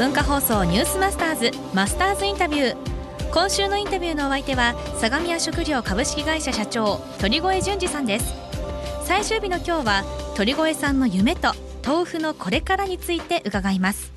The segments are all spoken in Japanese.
文化放送ニュースマスターズマスターズインタビュー。今週のインタビューのお相手は相模屋食料株式会社社長鳥越淳二さんです。最終日の今日は鳥越さんの夢と豆腐のこれからについて伺います。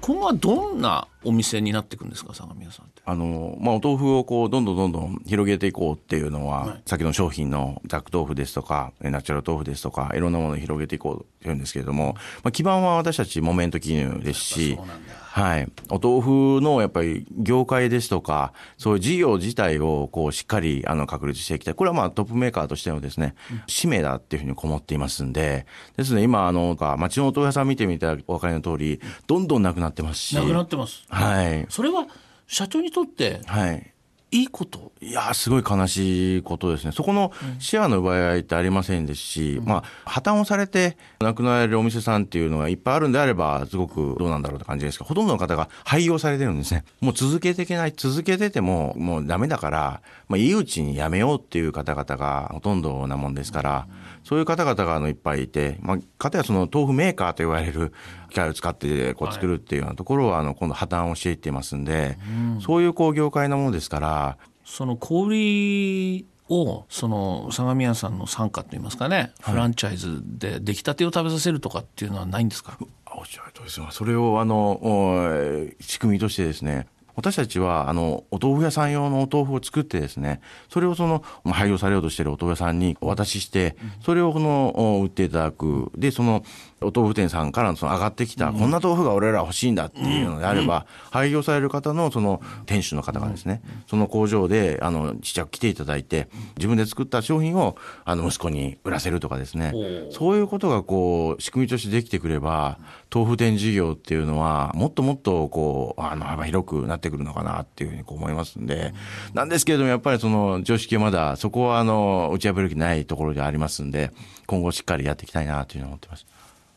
今後はどんなお店になっていくんですか相模屋さんって？あの、まあ、お豆腐をこう、どんどんどんどん広げていこうっていうのは、はい。先の商品のザク豆腐ですとか、えナチュラル豆腐ですとか、いろんなものを広げていこうっていうんですけれども、まあ、基盤は私たちモメント記入ですしそうなんだ、はい。お豆腐のやっぱり業界ですとか、そういう事業自体をこうしっかりあの確立していきたい。これはまあトップメーカーとしてのですね、使命だっていうふうに思っていますんで、ですね、今あの、町のお豆腐屋さん見てみたらお分かりの通り、どんどんなくなってますし。なくなってますはい。それは社長にとってはい。いいこと？いやーすごい悲しいことですね。そこのシェアの奪い合いってありませんですし、まあ、破綻をされて亡くなられるお店さんっていうのがいっぱいあるんであれば、すごくどうなんだろうって感じですが、ほとんどの方が廃業されてるんですね。もう続けていけない、続けててももうダメだから、まあ、いいうちにやめようっていう方々がほとんどなもんですから、そういう方々があのいっぱいいて、まあ、かたやその豆腐メーカーと言われる 機械を使ってこう作るっていうようなところは、あの今度破綻をしていっていますんで、そういうこう業界のものですから、その小売りをその相模屋さんの傘下といいますかね、フランチャイズで出来たてを食べさせるとかっていうのはないんですか？あおっしゃるとりですよ。それを、あの、お仕組みとしてですね、私たちは、あの、お豆腐屋さん用のお豆腐を作ってですね、それをその、まあ廃業されようとしているお豆腐屋さんにお渡しして、それをこの、お売っていただく。で、その、お豆腐店さんからのその上がってきた、こんな豆腐が俺ら欲しいんだっていうのであれば、廃業される方のその店主の方がですね、その工場で、あの、ちっちゃく来ていただいて、自分で作った商品を、あの、息子に売らせるとかですね、そういうことがこう、仕組みとしてできてくれば、豆腐店事業っていうのは、もっともっとこう、あの、幅広くなってくるのかなっていうふうに思いますんで、なんですけれども、やっぱりその常識はまだ、そこはあの、打ち破る気ないところでありますんで、今後しっかりやっていきたいなというふうに思ってます。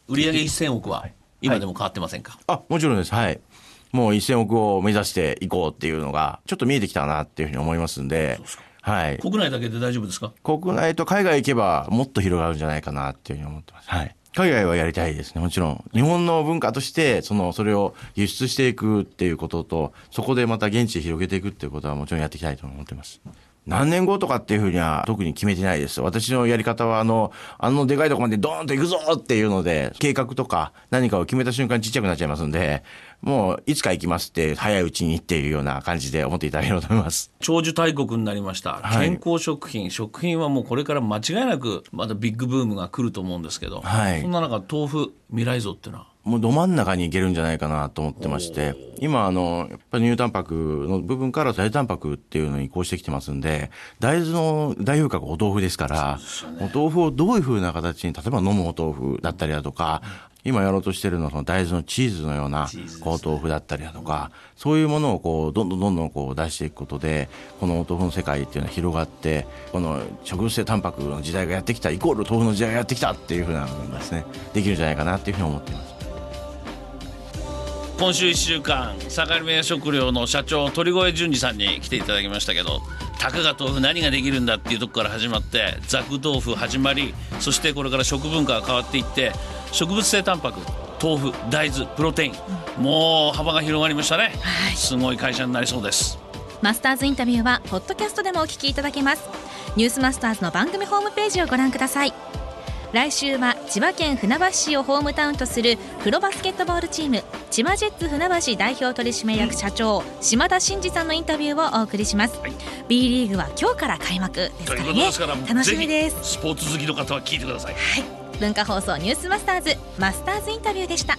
売上1000億は今でも変わってませんか、あ、もちろんです。はい。もう1000億を目指していこうっていうのが、ちょっと見えてきたなっていうふうに思いますんで、はい。国内だけで大丈夫ですか？国内と海外行けばもっと広がるんじゃないかなっていうふうに思ってます。はい。海外はやりたいですね、もちろん。日本の文化として、その、それを輸出していくっていうことと、そこでまた現地で広げていくっていうことはもちろんやっていきたいと思ってます。何年後とかっていうふうには特に決めてないです。私のやり方は、あの、あのでかいとこまでドーンと行くぞっていうので、計画とか何かを決めた瞬間ちっちゃくなっちゃいますんで、もういつか行きますって、早いうちにっていうような感じで思っていただければと思います。長寿大国になりました、はい。健康食品食品はもうこれから間違いなくまだビッグブームが来ると思うんですけど、はい。そんな中豆腐未来像っていうのは？もうど真ん中に行けるんじゃないかなと思ってまして、今あの、やっぱり乳タンパクの部分から大タンパクっていうのに移行してきてますんで、大豆の代表格お豆腐ですから、お豆腐をどういう風な形に、例えば飲むお豆腐だったりだとか、今やろうとしてるのはその大豆のチーズのようなこう豆腐だったりだとか、そういうものをこう、どんどんどんどんこう出していくことで、このお豆腐の世界っていうのは広がって、この植物性タンパクの時代がやってきた、イコール豆腐の時代がやってきたっていう風なのがですね、できるんじゃないかなっていうふうに思っています。今週1週間相模屋食料の社長鳥越淳二さんに来ていただきましたけどたかが豆腐何ができるんだっていうとこから始まってザク豆腐始まりそしてこれから食文化が変わっていって植物性タンパク豆腐大豆プロテイン、もう幅が広がりましたね、すごい会社になりそうです。マスターズインタビューはポッドキャストでもお聞きいただけます。ニュースマスターズの番組ホームページをご覧ください。来週は千葉県船橋市をホームタウンとするプロバスケットボールチーム千葉ジェッツ船橋代表取締役社長島田真二さんのインタビューをお送りします、B リーグは今日から開幕ですからね。楽しみです。スポーツ好きの方は聞いてください。はい文化放送ニュースマスターズマスターズインタビューでした。